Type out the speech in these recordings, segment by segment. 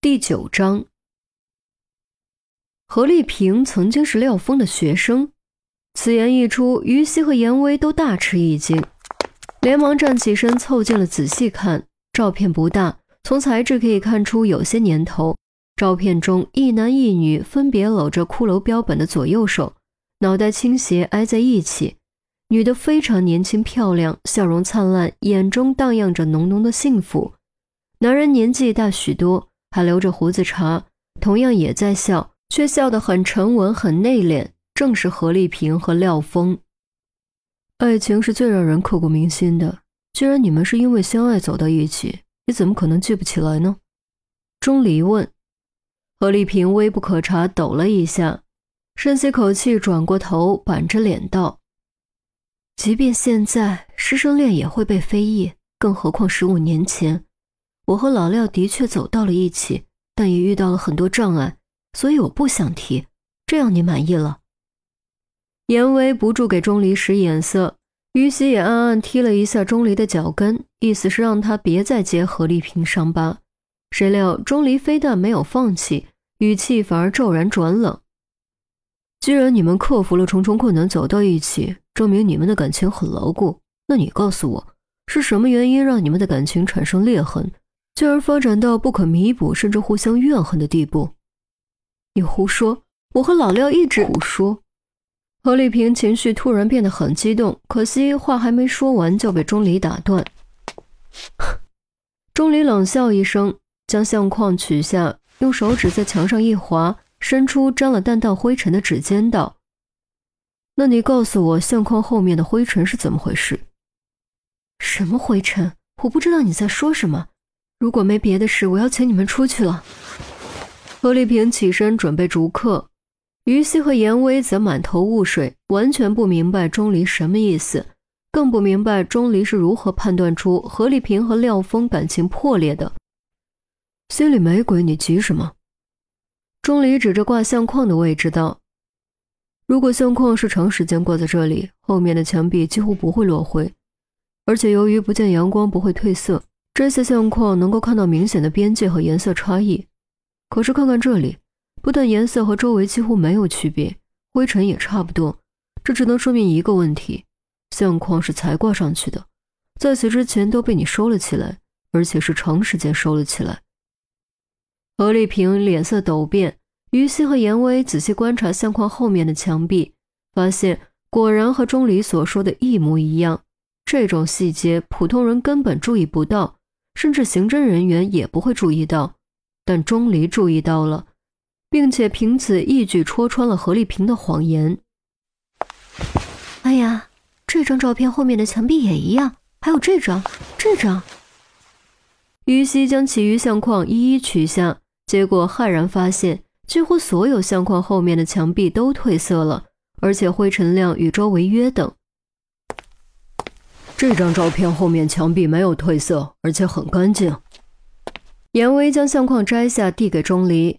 第九章，何丽萍曾经是廖峰的学生。此言一出，于西和严威都大吃一惊，连忙站起身凑近了仔细看。照片不大，从材质可以看出有些年头。照片中一男一女分别搂着骷髅标本的左右手，脑袋倾斜挨在一起。女的非常年轻漂亮，笑容灿烂，眼中荡漾着浓浓的幸福。男人年纪大许多，还留着胡子茬，同样也在笑，却笑得很沉稳、很内敛，正是何丽萍和廖峰。爱情是最让人刻骨铭心的，既然你们是因为相爱走到一起，你怎么可能记不起来呢？钟离问。何丽萍微不可察，抖了一下，深吸口气，转过头，板着脸道。即便现在师生恋也会被非议，更何况十五年前，我和老廖的确走到了一起，但也遇到了很多障碍，所以我不想提。这样你满意了？严威不住给钟离使眼色，于西也暗暗踢了一下钟离的脚跟，意思是让他别再揭何丽萍伤疤。谁料钟离非但没有放弃，语气反而骤然转冷。既然你们克服了重重困难走到一起。证明你们的感情很牢固。那你告诉我，是什么原因让你们的感情产生裂痕，进而发展到不可弥补甚至互相怨恨的地步？你胡说！我和老廖一直胡说。何丽萍情绪突然变得很激动，可惜话还没说完就被钟离打断。钟离冷笑一声，将相框取下，用手指在墙上一划，伸出沾了淡淡灰尘的指尖道。那你告诉我，相框后面的灰尘是怎么回事？什么灰尘？我不知道你在说什么。如果没别的事，我要请你们出去了。何丽萍起身准备逐客，于西和严威则满头雾水，完全不明白钟离什么意思，更不明白钟离是如何判断出何丽萍和廖峰感情破裂的。心里没鬼，你急什么？钟离指着挂相框的位置道。如果相框是长时间挂在这里，后面的墙壁几乎不会落灰，而且由于不见阳光不会褪色，这些相框能够看到明显的边界和颜色差异。可是看看这里，不但颜色和周围几乎没有区别，灰尘也差不多，这只能说明一个问题：相框是才挂上去的，在此之前都被你收了起来，而且是长时间收了起来。何丽萍脸色陡变。于西和严威仔细观察相框后面的墙壁，发现果然和钟离所说的一模一样。这种细节普通人根本注意不到，甚至刑侦人员也不会注意到，但钟离注意到了，并且凭此一举戳穿了何丽萍的谎言。哎呀，这张照片后面的墙壁也一样，还有这张、这张。于西将其余相框一一取下，结果骇然发现。几乎所有相框后面的墙壁都褪色了，而且灰尘量与周围约等。这张照片后面墙壁没有褪色，而且很干净。严威将相框摘下，递给钟离。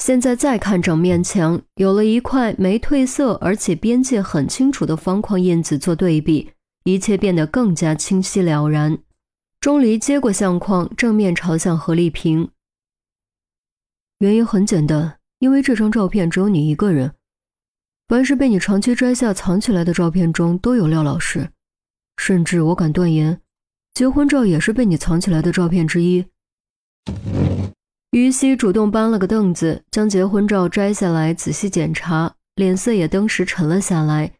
现在再看整面墙，有了一块没褪色，而且边界很清楚的方框印子做对比，一切变得更加清晰了然。钟离接过相框，正面朝向何丽萍。原因很简单，因为这张照片只有你一个人。凡是被你长期摘下藏起来的照片中，都有廖老师。甚至我敢断言，结婚照也是被你藏起来的照片之一。于西主动搬了个凳子，将结婚照摘下来仔细检查，脸色也登时沉了下来，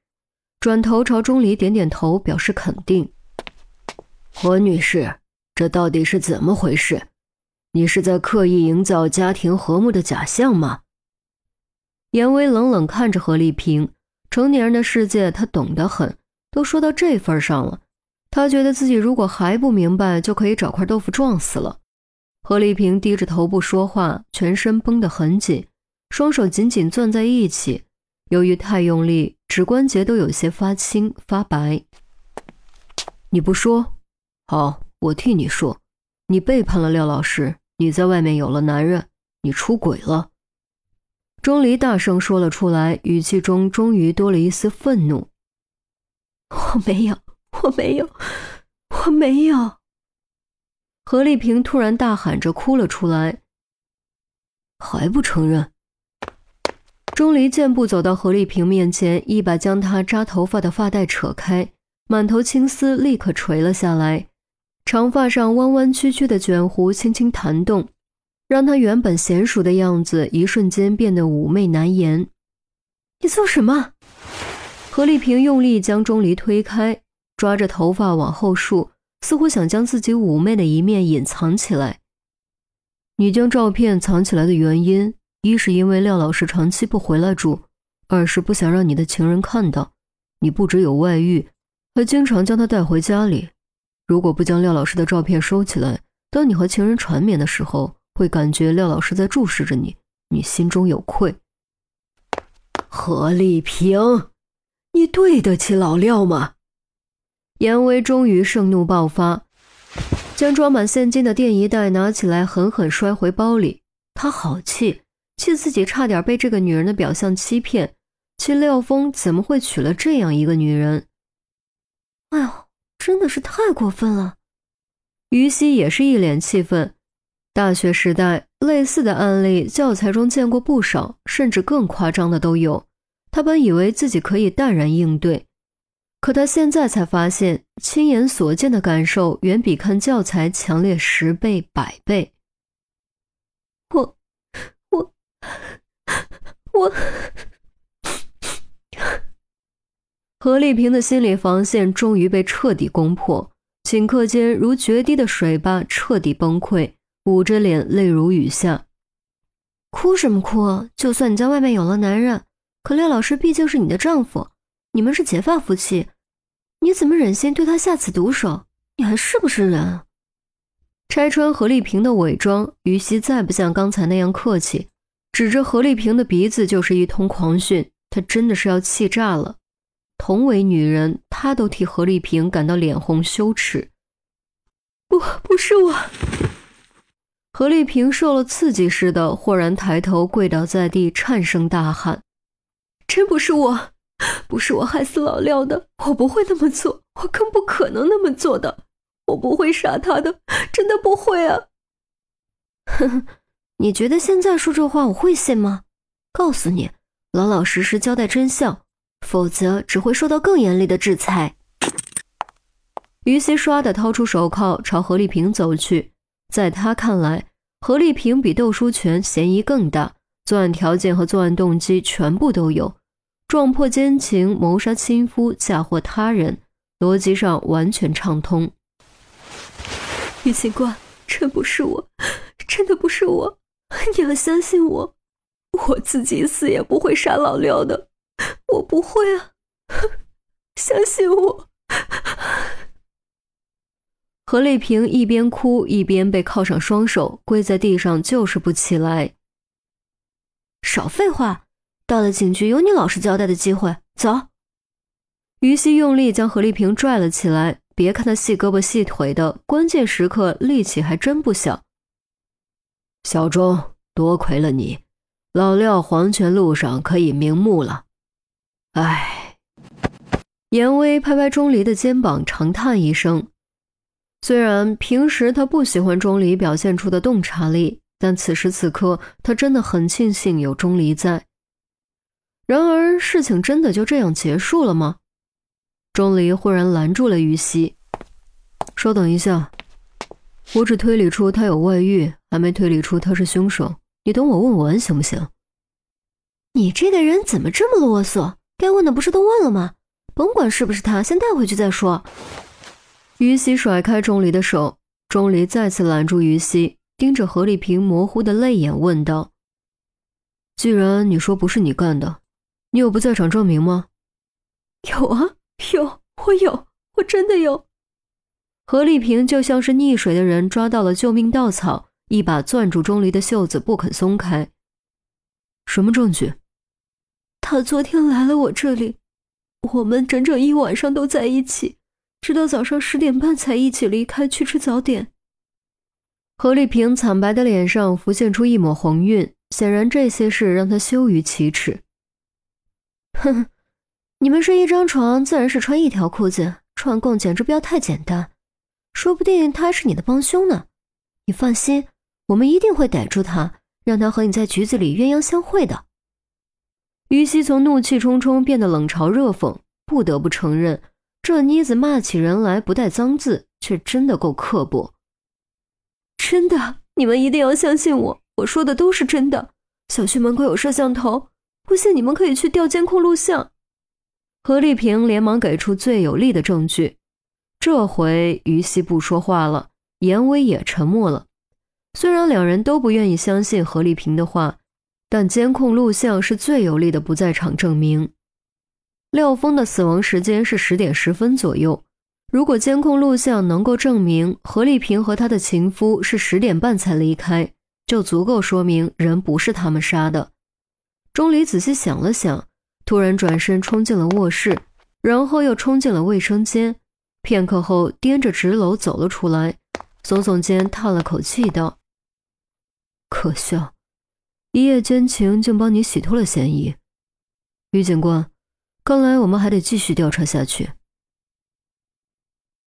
转头朝钟离点点头，表示肯定。何女士，这到底是怎么回事？你是在刻意营造家庭和睦的假象吗？严威冷冷看着何丽萍，成年人的世界他懂得很，都说到这份上了，他觉得自己如果还不明白，就可以找块豆腐撞死了。何丽萍低着头不说话，全身绷得很紧，双手紧紧攥在一起，由于太用力，指关节都有些发青发白。你不说，好，我替你说，你背叛了廖老师。你在外面有了男人，你出轨了。钟离大声说了出来，语气中终于多了一丝愤怒。我没有，我没有，我没有。何丽萍突然大喊着哭了出来，还不承认？钟离健步走到何丽萍面前，一把将她扎头发的发带扯开，满头青丝立刻垂了下来，长发上弯弯曲曲的卷弧轻轻弹动，让她原本娴熟的样子一瞬间变得妩媚难言。你做什么？何丽萍用力将钟离推开，抓着头发往后竖，似乎想将自己妩媚的一面隐藏起来。你将照片藏起来的原因？一是因为廖老师长期不回来住，二是不想让你的情人看到你不只有外遇，还经常将他带回家里。如果不将廖老师的照片收起来，当你和情人缠绵的时候，会感觉廖老师在注视着你，你心中有愧。何丽萍，你对得起老廖吗？严威终于盛怒爆发，将装满现金的电一袋拿起来，狠狠摔回包里。他好气。气自己差点被这个女人的表象欺骗，气廖峰怎么会娶了这样一个女人？哎呦，真的是太过分了！于西也是一脸气愤。大学时代类似的案例，教材中见过不少，甚至更夸张的都有。他本以为自己可以淡然应对，可他现在才发现，亲眼所见的感受远比看教材强烈十倍、百倍。我。我我何丽萍的心理防线终于被彻底攻破，顷刻间如决堤的水坝彻底崩溃，捂着脸泪如雨下。哭什么哭？就算你在外面有了男人，可廖老师毕竟是你的丈夫，你们是结发夫妻，你怎么忍心对他下此毒手？你还是不是人？拆穿何丽萍的伪装，于西再不像刚才那样客气。指着何丽萍的鼻子就是一通狂训，他真的是要气炸了。同为女人，他都替何丽萍感到脸红羞耻。不，不是我。何丽萍受了刺激似的，豁然抬头，跪倒在地，颤声大喊：“真不是我，不是我害死老廖的，我不会那么做，我更不可能那么做的，我不会杀他的，真的不会啊！”呵呵。你觉得现在说这话我会信吗？告诉你，老老实实交代真相，否则只会受到更严厉的制裁。于西唰的掏出手铐，朝何丽萍走去。在他看来，何丽萍比窦书全嫌疑更大，作案条件和作案动机全部都有，撞破奸情、谋杀亲夫、嫁祸他人，逻辑上完全畅通。于警官，真不是我，真的不是我。你要相信我，我自己死也不会杀老廖的，我不会啊！相信我。何丽萍一边哭一边被铐上双手，跪在地上就是不起来。少废话，到了警局有你老实交代的机会。走。于西用力将何丽萍拽了起来，别看她细胳膊细腿的，关键时刻力气还真不小。小钟，多亏了你，老廖黄泉路上可以瞑目了。唉，严威拍拍钟离的肩膀，长叹一声。虽然平时他不喜欢钟离表现出的洞察力，但此时此刻他真的很庆幸有钟离在。然而，事情真的就这样结束了吗？钟离忽然拦住了于西：“稍等一下。”我只推理出他有外遇，还没推理出他是凶手。你等我问完行不行？你这个人怎么这么啰嗦？该问的不是都问了吗？甭管是不是他，先带回去再说。于西甩开钟离的手，钟离再次拦住于西，盯着何丽萍模糊的泪眼问道：“既然你说不是你干的，你有不在场证明吗？”“有啊，有，我有，我真的有。”何丽萍就像是溺水的人抓到了救命稻草，一把攥住钟离的袖子不肯松开。什么证据？他昨天来了我这里，我们整整一晚上都在一起，直到早上十点半才一起离开去吃早点。何丽萍惨白的脸上浮现出一抹红晕，显然这些事让她羞于启齿。哼哼，你们睡一张床，自然是穿一条裤子，串供简直不要太简单。说不定他还是你的帮凶呢，你放心，我们一定会逮住他，让他和你在局子里鸳鸯相会的。于西从怒气冲冲变得冷嘲热讽，不得不承认，这妮子骂起人来不带脏字，却真的够刻薄。真的，你们一定要相信我，我说的都是真的。小区门口有摄像头，不信你们可以去调监控录像。何丽萍连忙给出最有力的证据。这回于西不说话了，严威也沉默了。虽然两人都不愿意相信何丽萍的话，但监控录像是最有力的不在场证明。廖峰的死亡时间是十点十分左右。如果监控录像能够证明何丽萍和她的情夫是十点半才离开，就足够说明人不是他们杀的。钟离仔细想了想，突然转身冲进了卧室，然后又冲进了卫生间。片刻后，颠着纸篓走了出来，耸耸肩，叹了口气道：“可笑，一夜奸情竟帮你洗脱了嫌疑。于警官，看来我们还得继续调查下去。”